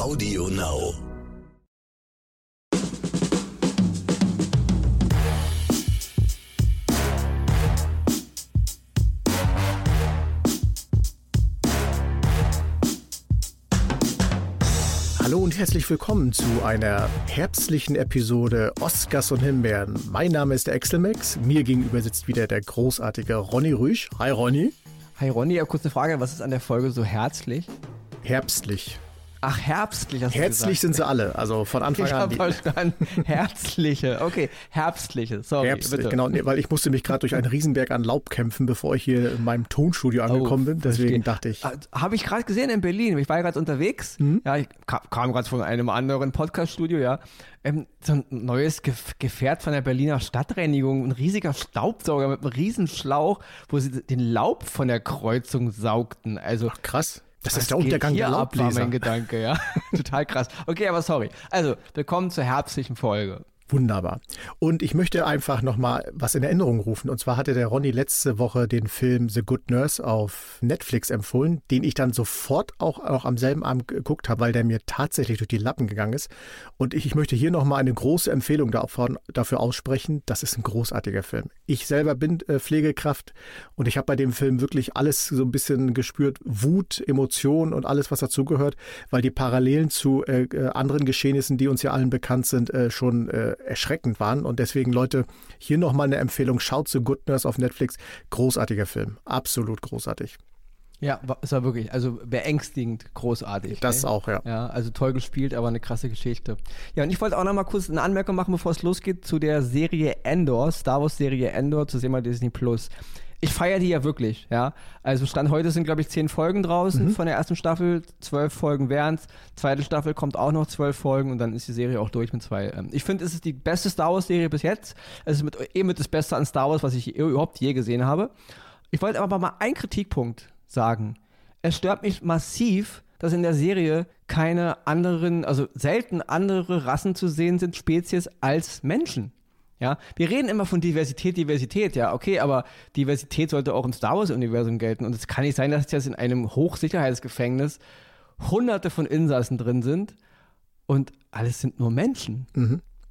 Audio Now. Hallo und herzlich willkommen zu einer herbstlichen Episode Oscars und Himbeeren. Mein Name ist der Exelmax. Mir gegenüber sitzt wieder der großartige Ronny Rüsch. Hi Ronny. Hi Ronny, ja, kurze Frage, was ist an der Folge so herzlich? Herbstlich. Ach, herbstlich hast Herzlich sind sie alle, also von Anfang Ich an. habe die- verstanden. Herzliche. Okay, herbstliche. Sorry, Herbstlich, bitte. genau, nee, weil ich musste mich gerade durch einen Riesenberg an Laub kämpfen, bevor ich hier in meinem Tonstudio angekommen bin. Deswegen Oh, Verstehe. dachte ich, Ah, Habe ich gerade gesehen in Berlin. Ich war ja gerade unterwegs. Mhm. Ja, ich kam, kam gerade von einem anderen Podcast-Studio, ja. Ähm, so ein neues Gef Gefährt von der Berliner Stadtreinigung. Ein riesiger Staubsauger mit einem riesen Schlauch, wo sie den Laub von der Kreuzung saugten. Also krass. Das Was ist der Untergang der hier ab, war Laubbläser. mein Gedanke, ja. Total krass. Okay, aber sorry. Also, willkommen zur herbstlichen Folge. Wunderbar. Und ich möchte einfach nochmal was in Erinnerung rufen. Und zwar hatte der Ronny letzte Woche den Film The Good Nurse auf Netflix empfohlen, den ich dann sofort auch, auch am selben Abend geguckt habe, weil der mir tatsächlich durch die Lappen gegangen ist. Und ich, ich möchte hier nochmal eine große Empfehlung dafür aussprechen. Das ist ein großartiger Film. Ich selber bin äh, Pflegekraft und ich habe bei dem Film wirklich alles so ein bisschen gespürt. Wut, Emotion und alles, was dazugehört, weil die Parallelen zu äh, äh, anderen Geschehnissen, die uns ja allen bekannt sind, schon erschreckend waren. Und deswegen, Leute, hier nochmal eine Empfehlung. Schaut zu Good Nurse auf Netflix. Großartiger Film. Absolut großartig. Ja, es war wirklich, also beängstigend großartig. Das ey. auch, ja. Ja, also toll gespielt, aber eine krasse Geschichte. Ja, und ich wollte auch noch mal kurz eine Anmerkung machen, bevor es losgeht, zu der Serie Endor, Star Wars Serie Endor, zu sehen bei Disney Plus. Ich feiere die ja wirklich, ja. Also Stand heute sind, glaube ich, zehn Folgen draußen Mhm. von der ersten Staffel, zwölf Folgen wären's. Zweite Staffel kommt auch noch zwölf Folgen und dann ist die Serie auch durch mit zwei. Ähm, Ich finde, es ist die beste Star Wars Serie bis jetzt. Es ist mit, eh mit das Beste an Star Wars, was ich überhaupt je gesehen habe. Ich wollte aber mal einen Kritikpunkt sagen. Es stört mich massiv, dass in der Serie keine anderen, also selten andere Rassen zu sehen sind, Spezies als Menschen. Ja, wir reden immer von Diversität, Diversität, ja, okay, aber Diversität sollte auch im Star Wars-Universum gelten. Und es kann nicht sein, dass jetzt in einem Hochsicherheitsgefängnis hunderte von Insassen drin sind und alles sind nur Menschen.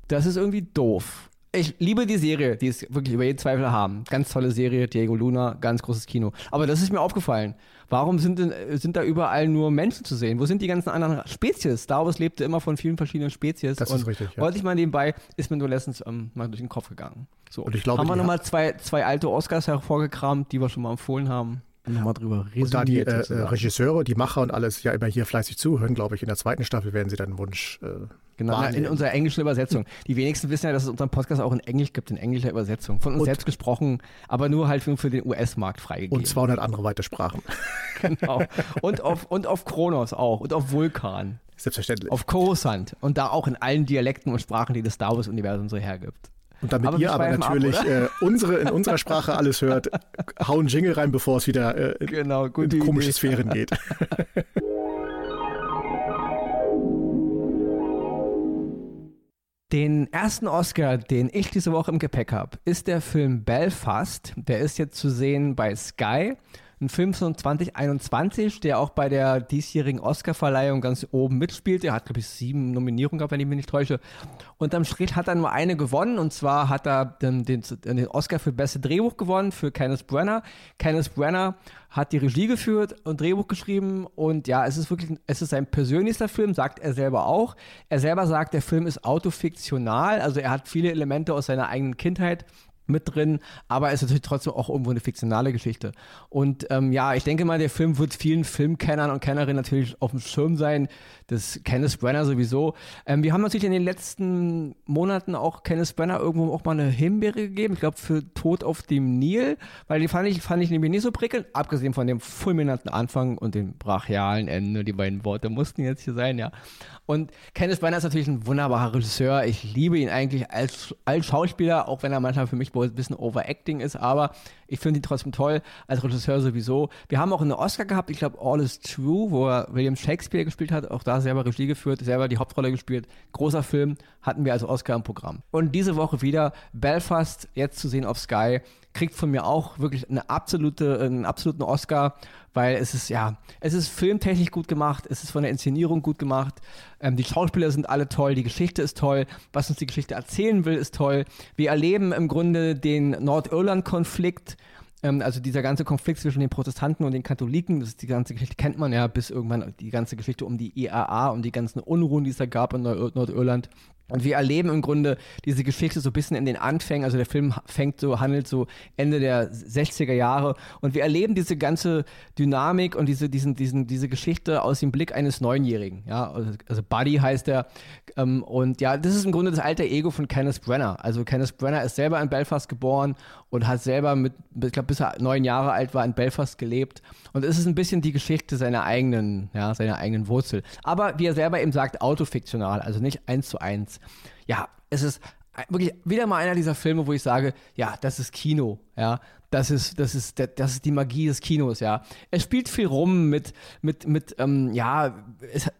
Das ist irgendwie doof. Ich liebe die Serie, die ist wirklich über jeden Zweifel haben. Ganz tolle Serie, Diego Luna, ganz großes Kino. Aber das ist mir aufgefallen. Warum sind, denn, äh, sind da überall nur Menschen zu sehen? Wo sind die ganzen anderen Spezies? Star Wars lebte immer von vielen verschiedenen Spezies. Das ist richtig, ja. Wollte ich mal nebenbei, ist mir nur letztens ähm, mal durch den Kopf gegangen. So. Und ich glaube, haben wir nochmal zwei, zwei alte Oscars hervorgekramt, die wir schon mal empfohlen haben. Und nochmal drüber Und da die äh. Regisseure, die Macher und alles ja immer hier fleißig zuhören, glaube ich, in der zweiten Staffel werden sie dann Wunsch. Äh, Genau, na, in unserer englischen Übersetzung. Die wenigsten wissen ja, dass es unseren Podcast auch in Englisch gibt, in englischer Übersetzung. Von uns Und- selbst gesprochen, aber nur halt für, für den US-Markt freigegeben. und 200 andere weitere Sprachen. genau. Und auf, und auf Kronos auch. Und auf Vulkan. Selbstverständlich. Auf Coruscant. Und da auch in allen Dialekten und Sprachen, die das Star Wars-Universum so hergibt. Und damit Aber ihr aber ab, natürlich oder? äh, unsere in unserer Sprache alles hört, hauen Jingle rein, bevor es wieder äh, in, Genau, in komische Idee. Sphären geht. Den ersten Oscar, den ich diese Woche im Gepäck habe, ist der Film Belfast. Der ist jetzt zu sehen bei Sky. Ein Film von 2021, der auch bei der diesjährigen Oscarverleihung ganz oben mitspielt. Er hat, glaube ich, sieben Nominierungen gehabt, wenn ich mich nicht täusche. Unterm Strich hat er nur eine gewonnen. Und zwar hat er den, den, den Oscar für beste Drehbuch gewonnen für Kenneth Brenner. Kenneth Brenner hat die Regie geführt und Drehbuch geschrieben. Und ja, es ist wirklich, es ist sein persönlichster Film, sagt er selber auch. Er selber sagt, der Film ist autofiktional. Also er hat viele Elemente aus seiner eigenen Kindheit mit drin, aber es ist natürlich trotzdem auch irgendwo eine fiktionale Geschichte. Und ähm, ja, ich denke mal, der Film wird vielen Filmkennern und Kennerinnen natürlich auf dem Schirm sein. Das Kenneth Brenner sowieso. Ähm, wir haben natürlich in den letzten Monaten auch Kenneth Brenner irgendwo auch mal eine Himbeere gegeben. Ich glaube für Tod auf dem Nil, weil die fand ich, fand ich nämlich nicht so prickelnd, abgesehen von dem fulminanten Anfang und dem brachialen Ende. Die beiden Worte mussten jetzt hier sein, ja. Und Kenneth Branagh ist natürlich ein wunderbarer Regisseur. Ich liebe ihn eigentlich als, als Schauspieler, auch wenn er manchmal für mich ein bisschen overacting ist, aber ich finde ihn trotzdem toll, als Regisseur sowieso. Wir haben auch einen Oscar gehabt, ich glaube All is True, wo er William Shakespeare gespielt hat, auch da selber Regie geführt, selber die Hauptrolle gespielt. Großer Film, hatten wir als Oscar im Programm. Und diese Woche wieder Belfast, jetzt zu sehen auf Sky, kriegt von mir auch wirklich eine absolute, einen absoluten Oscar, weil es ist, ja, es ist filmtechnisch gut gemacht, es ist von der Inszenierung gut gemacht, ähm, die Schauspieler sind alle toll, die Geschichte ist toll, was uns die Geschichte erzählen will, ist toll. Wir erleben im Grunde den Nordirland-Konflikt, also dieser ganze Konflikt zwischen den Protestanten und den Katholiken, das ist die ganze Geschichte kennt man ja bis irgendwann die ganze Geschichte um die IAA, um die ganzen Unruhen, die es da gab in Nordirland. Und wir erleben im Grunde diese Geschichte so ein bisschen in den Anfängen. Also der Film fängt so, handelt so Ende der 60er Jahre. Und wir erleben diese ganze Dynamik und diese, diesen, diesen, diese Geschichte aus dem Blick eines Neunjährigen. Ja, also, also Buddy heißt er. Ähm, und ja, das ist im Grunde das alte Ego von Kenneth Brenner. Also Kenneth Brenner ist selber in Belfast geboren und hat selber mit, ich glaube, bis er neun Jahre alt war, in Belfast gelebt. Und es ist ein bisschen die Geschichte seiner eigenen, ja, seiner eigenen Wurzel. Aber wie er selber eben sagt, autofiktional, also nicht eins zu eins. Ja, es ist wirklich wieder mal einer dieser Filme, wo ich sage, ja, das ist Kino, ja, das ist, das ist, das ist die Magie des Kinos, ja. Er spielt viel rum mit, mit, mit, ähm, ja,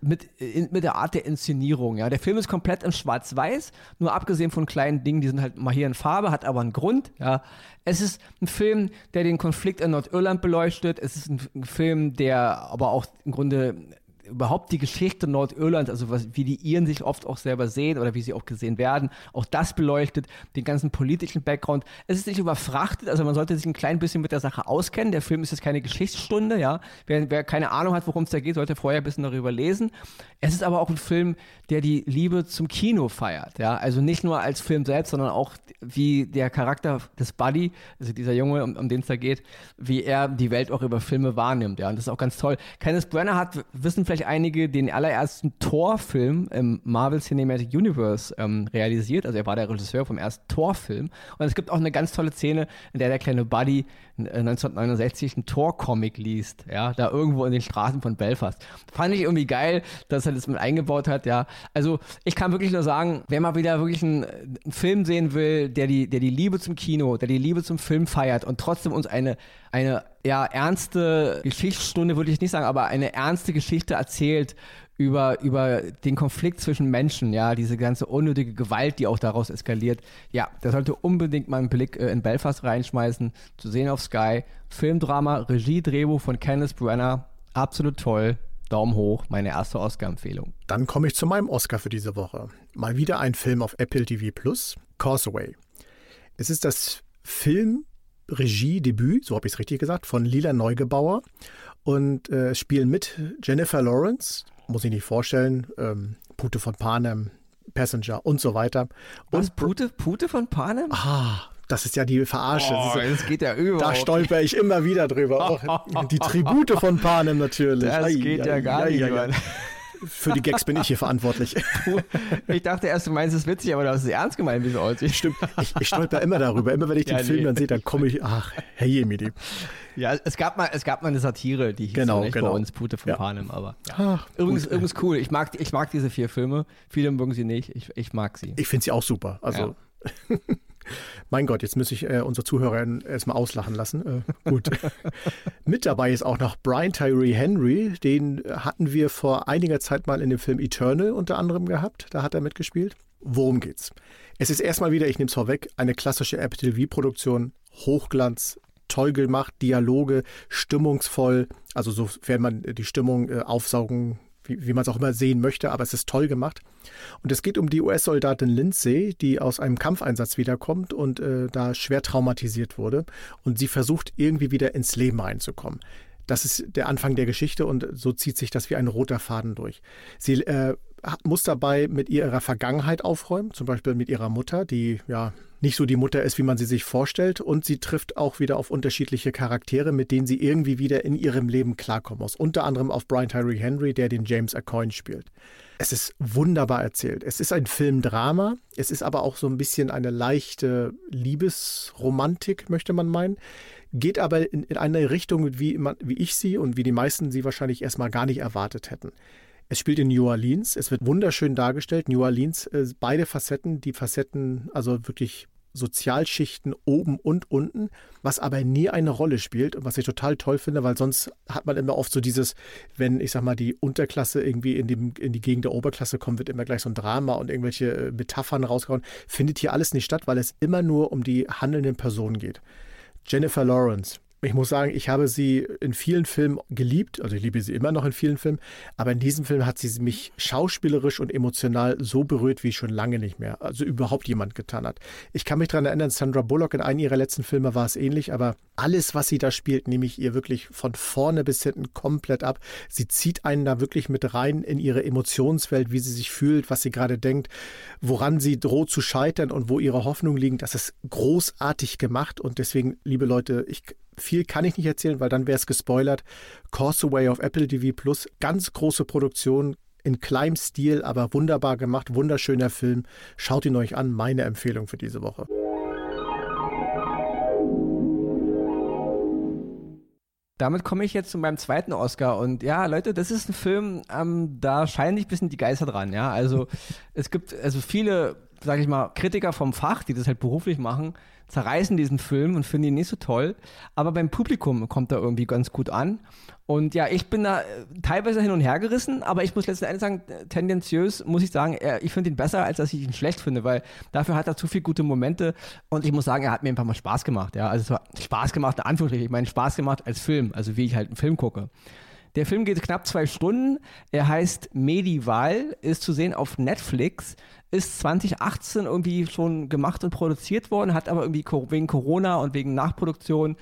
mit, mit der Art der Inszenierung, ja. Der Film ist komplett in Schwarz-Weiß, nur abgesehen von kleinen Dingen, die sind halt mal hier in Farbe, hat aber einen Grund, ja. Es ist ein Film, der den Konflikt in Nordirland beleuchtet. Es ist ein, ein Film, der aber auch im Grunde überhaupt die Geschichte Nordirlands, also was, wie die Iren sich oft auch selber sehen oder wie sie auch gesehen werden, auch das beleuchtet, den ganzen politischen Background. Es ist nicht überfrachtet, also man sollte sich ein klein bisschen mit der Sache auskennen. Der Film ist jetzt keine Geschichtsstunde, ja. Wer, wer keine Ahnung hat, worum es da geht, sollte vorher ein bisschen darüber lesen. Es ist aber auch ein Film, der die Liebe zum Kino feiert, ja. Also nicht nur als Film selbst, sondern auch wie der Charakter des Buddy, also dieser Junge, um, um den es da geht, wie er die Welt auch über Filme wahrnimmt, ja. Und das ist auch ganz toll. Kenneth Brenner hat, wissen vielleicht einige, den allerersten Thor-Film im Marvel Cinematic Universe ähm, realisiert. Also er war der Regisseur vom ersten Thor-Film. Und es gibt auch eine ganz tolle Szene, in der der kleine Buddy 1969 einen Thor-Comic liest, ja, da irgendwo in den Straßen von Belfast. Fand ich irgendwie geil, dass er das mit eingebaut hat, ja. Also ich kann wirklich nur sagen, wer mal wieder wirklich einen, einen Film sehen will, der die, der die Liebe zum Kino, der die Liebe zum Film feiert und trotzdem uns eine, eine ja, ernste Geschichtsstunde, würde ich nicht sagen, aber eine ernste Geschichte erzählt über, über den Konflikt zwischen Menschen, ja, diese ganze unnötige Gewalt, die auch daraus eskaliert. Ja, der sollte unbedingt mal einen Blick äh, in Belfast reinschmeißen, zu sehen auf Sky. Filmdrama, Regie, Drehbuch von Kenneth Brenner, absolut toll. Daumen hoch, meine erste Oscar-Empfehlung. Dann komme ich zu meinem Oscar für diese Woche. Mal wieder ein Film auf Apple TV Plus, Causeway. Es ist das Film-Regie-Debüt, so habe ich es richtig gesagt, von Lila Neugebauer und äh, spielen mit Jennifer Lawrence, muss ich nicht vorstellen. Ähm, Pute von Panem, Passenger und so weiter. Und Was, Pute, Pute von Panem? Ah, das ist ja die Verarsche. Oh, das, geht ja überhaupt. Da stolper ich immer wieder drüber. Auch die Tribute von Panem natürlich. Das ai, geht ai, ja gar ai, nicht. Für die Gags bin ich hier verantwortlich. Ich dachte erst, du meinst es witzig, aber du hast es ernst gemeint, wie so aussieht. Stimmt. Ich, ich stolper immer darüber. Immer wenn ich den ja, Film nee. dann sehe, dann komme ich, ach, Herr Jemidi. Ja, es gab mal, es gab mal eine Satire, die hieß genau, so genau. bei uns Pute von ja. Panem, aber ja. Ach, übrigens, gut, übrigens cool. Ich mag, ich mag diese vier Filme. Viele mögen sie nicht. Ich, ich mag sie. Ich finde sie auch super. Also. Ja. Mein Gott, jetzt muss ich äh, unsere Zuhörer erstmal auslachen lassen. Äh, gut. Mit dabei ist auch noch Brian Tyree Henry. Den hatten wir vor einiger Zeit mal in dem Film Eternal unter anderem gehabt. Da hat er mitgespielt. Worum geht's? Es ist erstmal wieder, ich nehme es vorweg, eine klassische Apple TV-Produktion. Hochglanz, toll gemacht, Dialoge, stimmungsvoll. Also sofern man die Stimmung äh, aufsaugen wie, wie man es auch immer sehen möchte, aber es ist toll gemacht. Und es geht um die US-Soldatin Lindsay, die aus einem Kampfeinsatz wiederkommt und äh, da schwer traumatisiert wurde. Und sie versucht irgendwie wieder ins Leben reinzukommen. Das ist der Anfang der Geschichte und so zieht sich das wie ein roter Faden durch. Sie äh, muss dabei mit ihrer Vergangenheit aufräumen, zum Beispiel mit ihrer Mutter, die ja nicht so die Mutter ist, wie man sie sich vorstellt. Und sie trifft auch wieder auf unterschiedliche Charaktere, mit denen sie irgendwie wieder in ihrem Leben klarkommen muss. Unter anderem auf Brian Tyree Henry, der den James Acoin spielt. Es ist wunderbar erzählt. Es ist ein Filmdrama. Es ist aber auch so ein bisschen eine leichte Liebesromantik, möchte man meinen. Geht aber in, in eine Richtung, wie, man, wie ich sie und wie die meisten sie wahrscheinlich erstmal gar nicht erwartet hätten. Es spielt in New Orleans. Es wird wunderschön dargestellt. New Orleans, äh, beide Facetten, die Facetten, also wirklich Sozialschichten oben und unten, was aber nie eine Rolle spielt und was ich total toll finde, weil sonst hat man immer oft so dieses, wenn ich sag mal die Unterklasse irgendwie in, dem, in die Gegend der Oberklasse kommt, wird immer gleich so ein Drama und irgendwelche äh, Metaphern rausgehauen. Findet hier alles nicht statt, weil es immer nur um die handelnden Personen geht. Jennifer Lawrence, ich muss sagen, ich habe sie in vielen Filmen geliebt, also ich liebe sie immer noch in vielen Filmen, aber in diesem Film hat sie mich schauspielerisch und emotional so berührt, wie schon lange nicht mehr, also überhaupt jemand getan hat. Ich kann mich daran erinnern, Sandra Bullock in einem ihrer letzten Filme war es ähnlich, aber alles, was sie da spielt, nehme ich ihr wirklich von vorne bis hinten komplett ab. Sie zieht einen da wirklich mit rein in ihre Emotionswelt, wie sie sich fühlt, was sie gerade denkt, woran sie droht zu scheitern und wo ihre Hoffnungen liegen. Das ist großartig gemacht und deswegen, liebe Leute, ich viel kann ich nicht erzählen, weil dann wäre es gespoilert. Causeway auf Apple TV Plus, ganz große Produktion, in kleinem Stil, aber wunderbar gemacht, wunderschöner Film. Schaut ihn euch an, meine Empfehlung für diese Woche. Damit komme ich jetzt zu meinem zweiten Oscar und ja, Leute, das ist ein Film, ähm, da scheinen sich ein bisschen die Geister dran, ja. Also es gibt also viele, sage ich mal, Kritiker vom Fach, die das halt beruflich machen, zerreißen diesen Film und finden ihn nicht so toll. Aber beim Publikum kommt er irgendwie ganz gut an. Und ja, ich bin da äh, teilweise hin und her gerissen, aber ich muss letzten Endes sagen, tendenziös muss ich sagen, ich finde ihn besser, als dass ich ihn schlecht finde, weil dafür hat er zu viele gute Momente und ich muss sagen, er hat mir einfach mal Spaß gemacht. Ja, also es war Spaß gemacht, in Anführungsstrichen. Ich meine, Spaß gemacht als Film, also wie ich halt einen Film gucke. Der Film geht knapp zwei Stunden. Er heißt Medieval, ist zu sehen auf Netflix ist 2018 irgendwie schon gemacht und produziert worden, hat aber irgendwie wegen Corona und wegen Nachproduktion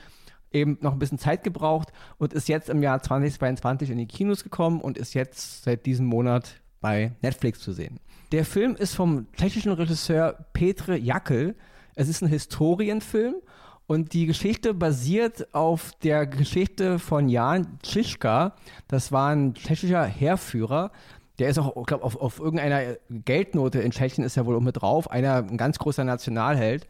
eben noch ein bisschen Zeit gebraucht und ist jetzt im Jahr 2022 in die Kinos gekommen und ist jetzt seit diesem Monat bei Netflix zu sehen. Der Film ist vom tschechischen Regisseur Petre Jackel. Es ist ein Historienfilm und die Geschichte basiert auf der Geschichte von Jan Tschischka. Das war ein tschechischer Heerführer, der ist auch, ich glaube, auf, auf irgendeiner Geldnote in Tschechien ist er wohl auch mit drauf. Einer, ein ganz großer Nationalheld.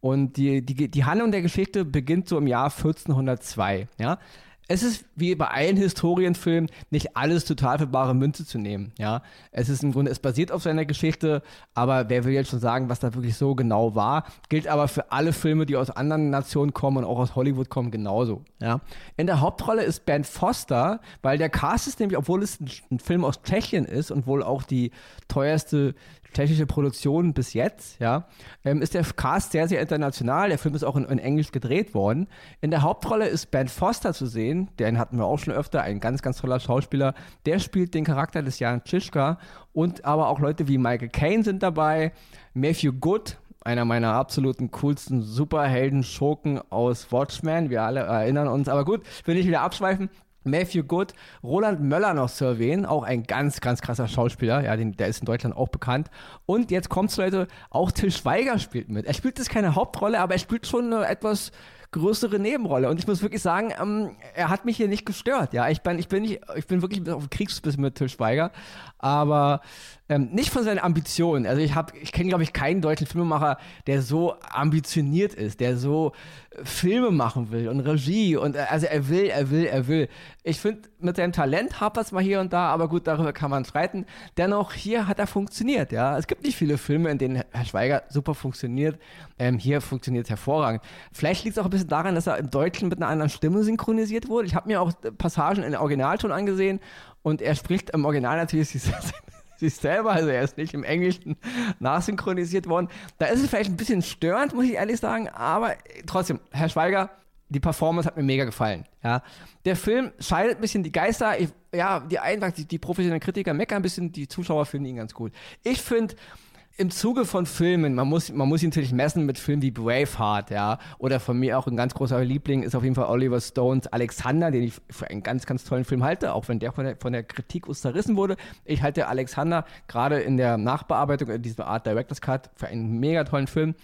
Und die, die, die Handlung der Geschichte beginnt so im Jahr 1402. Ja? Es ist wie bei allen Historienfilmen nicht alles total für bare Münze zu nehmen. Ja, es ist im Grunde, es basiert auf seiner Geschichte, aber wer will jetzt schon sagen, was da wirklich so genau war? Gilt aber für alle Filme, die aus anderen Nationen kommen und auch aus Hollywood kommen, genauso. Ja, in der Hauptrolle ist Ben Foster, weil der Cast ist nämlich, obwohl es ein, ein Film aus Tschechien ist und wohl auch die teuerste tschechische Produktion bis jetzt, ja, ähm, ist der Cast sehr, sehr international. Der Film ist auch in, in, Englisch gedreht worden. In der Hauptrolle ist Ben Foster zu sehen, den hatten wir auch schon öfter, ein ganz, ganz toller Schauspieler. Der spielt den Charakter des Jan Tschischka und aber auch Leute wie Michael Caine sind dabei, Matthew Good, einer meiner absoluten coolsten Superhelden-Schurken aus Watchmen. Wir alle erinnern uns. Aber gut, will ich wieder abschweifen. Matthew Good, Roland Möller noch zu erwähnen, auch ein ganz, ganz krasser Schauspieler, ja, den, der ist in Deutschland auch bekannt. Und jetzt kommt's, Leute, auch Till Schweiger spielt mit. Er spielt jetzt keine Hauptrolle, aber er spielt schon eine etwas größere Nebenrolle. Und ich muss wirklich sagen, ähm, er hat mich hier nicht gestört. Ja, ich bin, ich bin nicht, ich bin wirklich auf Kriegsbiss mit Till Schweiger, aber ähm, nicht von seinen Ambitionen. Also ich habe, ich kenne glaube ich keinen deutschen Filmemacher, der so ambitioniert ist, der so äh, Filme machen will und Regie und äh, also er will, er will, er will. Ich finde, mit seinem Talent hapert es mal hier und da, aber gut, darüber kann man streiten. Dennoch, hier hat er funktioniert, ja. Es gibt nicht viele Filme, in denen Herr Schweiger super funktioniert. Ähm, hier funktioniert es hervorragend. Vielleicht liegt es auch ein bisschen daran, dass er im Deutschen mit einer anderen Stimme synchronisiert wurde. Ich habe mir auch Passagen in Originalton angesehen und er spricht im Original natürlich sich selber, also er ist nicht im Englischen nachsynchronisiert worden. Da ist es vielleicht ein bisschen störend, muss ich ehrlich sagen, aber trotzdem, Herr Schweiger, die Performance hat mir mega gefallen. Ja. Der Film scheidet ein bisschen die Geister. Ich, ja, die einen, die, die professionellen Kritiker meckern ein bisschen, die Zuschauer finden ihn ganz gut. Ich finde, im Zuge von Filmen, man muss, man muss ihn natürlich messen mit Filmen wie Braveheart, ja, oder von mir auch ein ganz großer Liebling ist auf jeden Fall Oliver Stones Alexander, den ich für einen ganz, ganz tollen Film halte, auch wenn der von der, von der Kritik zerrissen wurde. Ich halte Alexander gerade in der Nachbearbeitung, in diesem Art Director's Cut, für einen mega tollen Film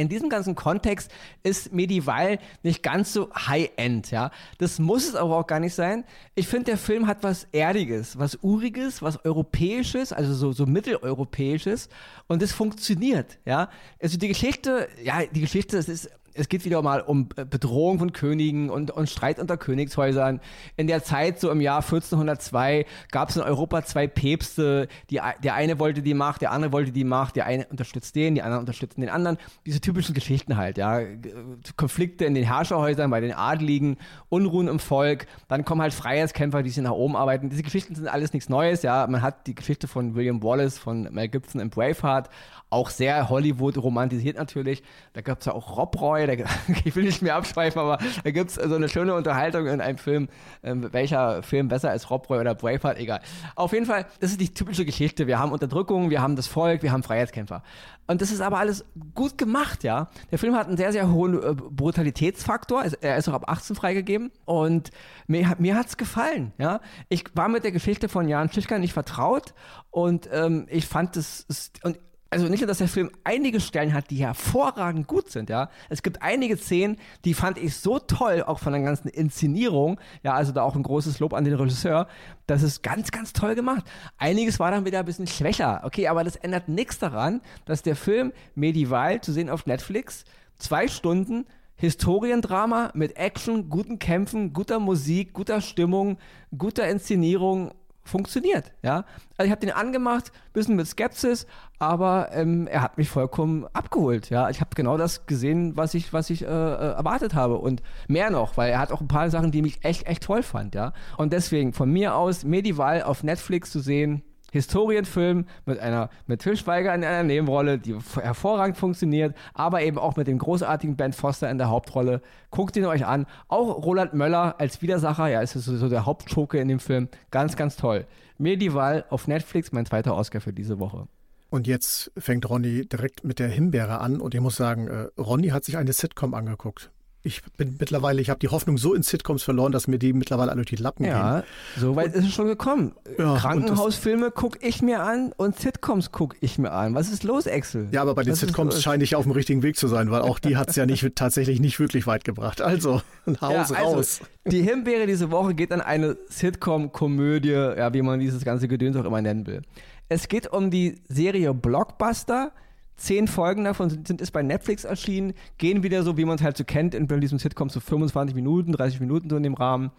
in diesem ganzen Kontext ist Medieval nicht ganz so high-end, ja. Das muss es aber auch gar nicht sein. Ich finde, der Film hat was Erdiges, was Uriges, was Europäisches, also so, so Mitteleuropäisches und es funktioniert, ja. Also die Geschichte, ja, die Geschichte, es ist es geht wieder mal um äh, Bedrohung von Königen und, und Streit unter Königshäusern. In der Zeit, so im Jahr 1402, gab es in Europa zwei Päpste. Die, der eine wollte die Macht, der andere wollte die Macht. Der eine unterstützt den, die anderen unterstützen den anderen. Diese typischen Geschichten halt, ja. Konflikte in den Herrscherhäusern, bei den Adligen, Unruhen im Volk. Dann kommen halt Freiheitskämpfer, die sich nach oben arbeiten. Diese Geschichten sind alles nichts Neues, ja. Man hat die Geschichte von William Wallace, von Mel Gibson im Braveheart auch sehr Hollywood romantisiert natürlich. Da gab es ja auch Rob Roy, da, ich will nicht mehr abschweifen, aber da gibt es so eine schöne Unterhaltung in einem Film. Ähm, welcher Film besser als Rob Roy oder Braveheart? Egal. Auf jeden Fall, das ist die typische Geschichte. Wir haben Unterdrückung, wir haben das Volk, wir haben Freiheitskämpfer. Und das ist aber alles gut gemacht, ja. Der Film hat einen sehr, sehr hohen äh, Brutalitätsfaktor. Er ist auch ab 18 freigegeben. Und mir, mir hat es gefallen, ja. Ich war mit der Geschichte von Jan Schischka nicht vertraut. Und ähm, ich fand es, und also nicht nur, dass der Film einige Stellen hat, die hervorragend gut sind, ja. Es gibt einige Szenen, die fand ich so toll, auch von der ganzen Inszenierung, ja, also da auch ein großes Lob an den Regisseur, das ist ganz, ganz toll gemacht. Einiges war dann wieder ein bisschen schwächer, okay, aber das ändert nichts daran, dass der Film Medieval zu sehen auf Netflix, zwei Stunden, Historiendrama mit Action, guten Kämpfen, guter Musik, guter Stimmung, guter Inszenierung funktioniert. Ja? Also ich habe den angemacht, bisschen mit Skepsis, aber ähm, er hat mich vollkommen abgeholt. Ja? Ich habe genau das gesehen, was ich, was ich äh, äh, erwartet habe und mehr noch, weil er hat auch ein paar Sachen, die mich echt, echt toll fand. Ja? Und deswegen von mir aus Medieval auf Netflix zu sehen, Historienfilm mit einer mit Til Schweiger in einer Nebenrolle, die hervorragend funktioniert, aber eben auch mit dem großartigen Ben Foster in der Hauptrolle. Guckt ihn euch an. Auch Roland Möller als Widersacher, ja, ist sowieso der Hauptschurke in dem Film. Ganz, ganz toll. Medieval auf Netflix, mein zweiter Oscar für diese Woche. Und jetzt fängt Ronny direkt mit der Himbeere an und ich muss sagen, äh, Ronny hat sich eine Sitcom angeguckt ich bin mittlerweile, ich habe die Hoffnung so in Sitcoms verloren, dass mir die mittlerweile alle durch die Lappen ja, gehen. Ja, so weit ist es schon gekommen. Ja, Krankenhausfilme gucke ich mir an und Sitcoms gucke ich mir an. Was ist los, Axel? Ja, aber bei den Was Sitcoms scheine ich auf dem richtigen Weg zu sein, weil auch die hat es ja nicht, tatsächlich nicht wirklich weit gebracht. Also, ein Haus ja, also, raus. Die Himbeere diese Woche geht an eine Sitcom-Komödie, ja, wie man dieses ganze Gedöns auch immer nennen will. Es geht um die Serie Blockbuster Zehn Folgen davon sind, sind ist bei Netflix erschienen, gehen wieder so, wie man es halt so kennt, in diesem Sitcom so 25 Minuten, 30 Minuten so in dem Rahmen.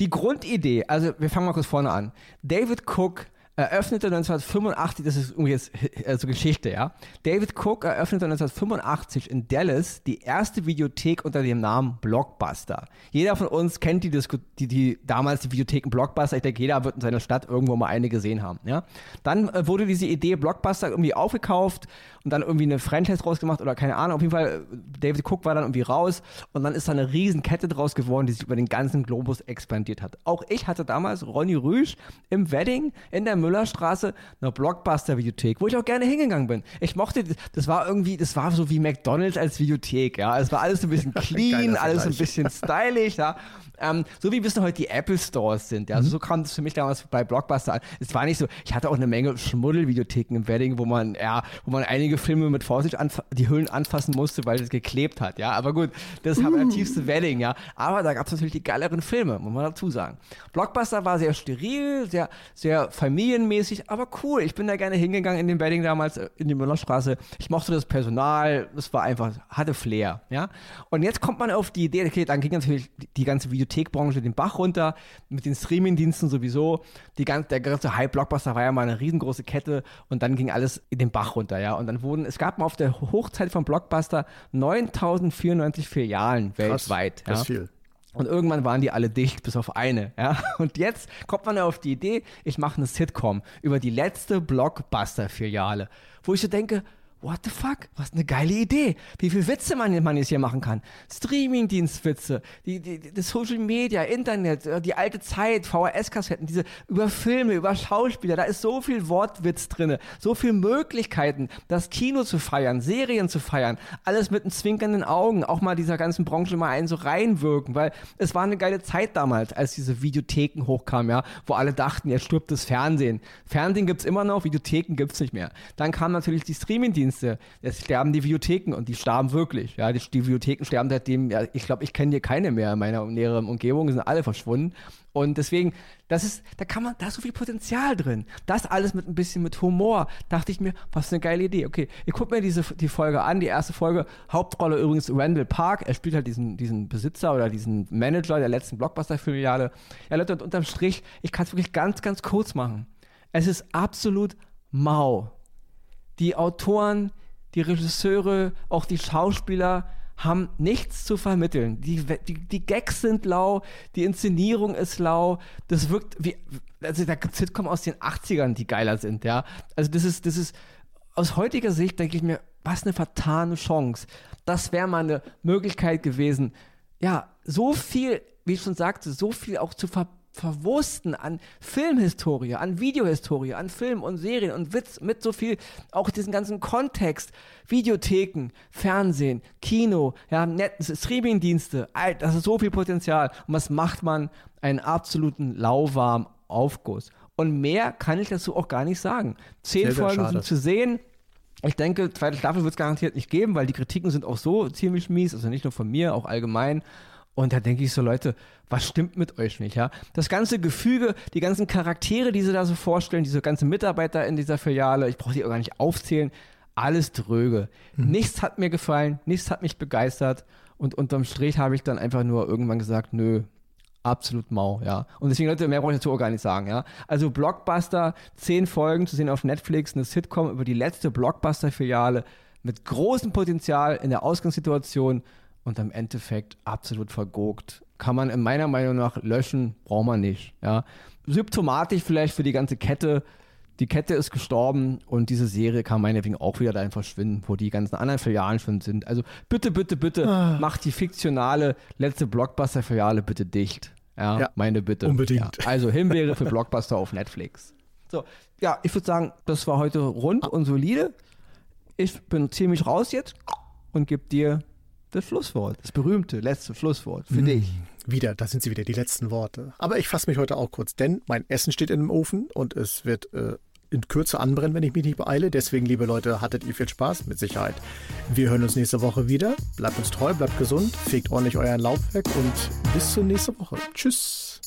Die Grundidee, also wir fangen mal kurz vorne an. David Cook eröffnete 1985, das ist irgendwie jetzt also Geschichte, ja. David Cook eröffnete 1985 in Dallas die erste Videothek unter dem Namen Blockbuster. Jeder von uns kennt die, Disku die, die damals die Videotheken Blockbuster. Ich denke, jeder wird in seiner Stadt irgendwo mal eine gesehen haben, ja. Dann äh, wurde diese Idee Blockbuster irgendwie aufgekauft und dann irgendwie eine Franchise rausgemacht oder keine Ahnung. Auf jeden Fall, David Cook war dann irgendwie raus und dann ist da eine riesen Kette draus geworden, die sich über den ganzen Globus expandiert hat. Auch ich hatte damals Ronny Rüsch im Wedding in der Müllerstraße eine Blockbuster-Videothek, wo ich auch gerne hingegangen bin. Ich mochte, das war irgendwie, das war so wie McDonalds als Videothek, ja. Es war alles ein bisschen clean, alles ein bisschen stylisch, ja. Ähm, so wie bis heute die Apple Stores sind. Ja? Also mhm. so kam es für mich damals bei Blockbuster an. Es war nicht so, ich hatte auch eine Menge Schmuddelvideotheken im Wedding, wo man, ja, wo man einige Filme mit Vorsicht die Hüllen anfassen musste, weil es geklebt hat. Ja, aber gut, das ist uh. tiefste Wedding, ja. Aber da gab es natürlich die geileren Filme, muss man dazu sagen. Blockbuster war sehr steril, sehr, sehr familienmäßig, aber cool. Ich bin da gerne hingegangen in den Wedding damals, äh, in die Müllerstraße. Ich mochte das Personal, das war einfach, hatte Flair, ja. Und jetzt kommt man auf die Idee, okay, dann ging natürlich die ganze Videothek Videothekbranche den Bach runter, mit den Streamingdiensten sowieso. Die ganze, der ganze Hype-Blockbuster war ja mal eine riesengroße Kette und dann ging alles in den Bach runter, ja. Und dann wurden, es gab mal auf der Hochzeit von Blockbuster 9094 Filialen weltweit. Krass, das ist viel. Und irgendwann waren die alle dicht, bis auf eine. Ja? Und jetzt kommt man auf die Idee, ich mache eine Sitcom über die letzte Blockbuster-Filiale, wo ich so denke, what the fuck? Was eine geile Idee. Wie viel Witze man, man jetzt hier machen kann. Streaming-Dienstwitze, die, die, die Social Media, Internet, äh, die alte Zeit, VHS-Kassetten, diese über Filme, über Schauspieler, da ist so viel Wortwitz drin, so viele Möglichkeiten, das Kino zu feiern, Serien zu feiern, alles mit einem zwinkernden Augen, auch mal dieser ganzen Branche mal einen so reinwirken, weil es war eine geile Zeit damals, als diese Videotheken hochkamen, ja, wo alle dachten, jetzt stirbt das Fernsehen. Fernsehen gibt's immer noch, Videotheken gibt's nicht mehr. Dann kam natürlich die Streaming-Dienste Streamingdienste, es sterben die Videotheken und die starben wirklich. Ja, die, die Videotheken sterben seitdem, ja, ich glaube, ich kenne hier keine mehr in meiner näheren Umgebung, sind alle verschwunden. Und deswegen, das ist, da kann man, da ist so viel Potenzial drin. Das alles mit ein bisschen mit Humor. Dachte ich mir, was für eine geile Idee. Okay, ich gucke mir diese, die Folge an, die erste Folge. Hauptrolle übrigens Randall Park. Er spielt halt diesen, diesen Besitzer oder diesen Manager der letzten Blockbuster-Filiale. Ja, Leute, und unterm Strich, ich kann es wirklich ganz, ganz kurz machen. Es ist absolut mau. Die Autoren, die Regisseure, auch die Schauspieler, haben nichts zu vermitteln. Die, die, die Gags sind lau, die Inszenierung ist lau. Das wirkt wie, also da gibt Sitcom aus den 80ern, die geiler sind, ja. Also das ist, das ist, aus heutiger Sicht denke ich mir, was eine vertane Chance. Das wäre mal eine Möglichkeit gewesen, ja, so viel, wie ich schon sagte, so viel auch zu ver Verwursten an Filmhistorie, an Videohistorie, an Film und Serien und Witz mit so viel, auch diesen ganzen Kontext, Videotheken, Fernsehen, Kino, ja, Streamingdienste, das ist so viel Potenzial. Und was macht man? Einen absoluten lauwarmen Aufguss. Und mehr kann ich dazu auch gar nicht sagen. Zehn sehr, Folgen sehr sind zu sehen. Ich denke, zweite Staffel wird es garantiert nicht geben, weil die Kritiken sind auch so ziemlich mies, also nicht nur von mir, auch allgemein. Und da denke ich so, Leute, was stimmt mit euch nicht, ja? Das ganze Gefüge, die ganzen Charaktere, die sie da so vorstellen, diese ganzen Mitarbeiter in dieser Filiale, ich brauche die auch gar nicht aufzählen, alles dröge. Mhm. Nichts hat mir gefallen, nichts hat mich begeistert und unterm Strich habe ich dann einfach nur irgendwann gesagt, nö, absolut mau, ja. Und deswegen, Leute, mehr brauche ich dazu auch gar nicht sagen, ja. Also Blockbuster, zehn Folgen zu sehen auf Netflix, eine Sitcom über die letzte Blockbuster-Filiale mit großem Potenzial in der Ausgangssituation und am Endeffekt absolut vergogt. Kann man in meiner Meinung nach löschen, braucht man nicht. Ja. Symptomatisch vielleicht für die ganze Kette. Die Kette ist gestorben und diese Serie kann meinetwegen auch wieder dahin verschwinden, wo die ganzen anderen Filialen schon sind. Also bitte, bitte, bitte, ah. macht die fiktionale letzte Blockbuster-Filiale bitte dicht. Ja, ja meine Bitte. Unbedingt. Ja. Also Himbeere für Blockbuster auf Netflix. So, ja, ich würde sagen, das war heute rund und solide. Ich bin ziemlich raus jetzt und gebe dir das Schlusswort, das berühmte letzte Schlusswort für mmh, dich. Wieder, da sind sie wieder, die letzten Worte. Aber ich fasse mich heute auch kurz, denn mein Essen steht in dem Ofen und es wird äh, in Kürze anbrennen, wenn ich mich nicht beeile. Deswegen, liebe Leute, hattet ihr viel Spaß, mit Sicherheit. Wir hören uns nächste Woche wieder. Bleibt uns treu, bleibt gesund, fegt ordentlich euren Laub weg und bis zur nächsten Woche. Tschüss.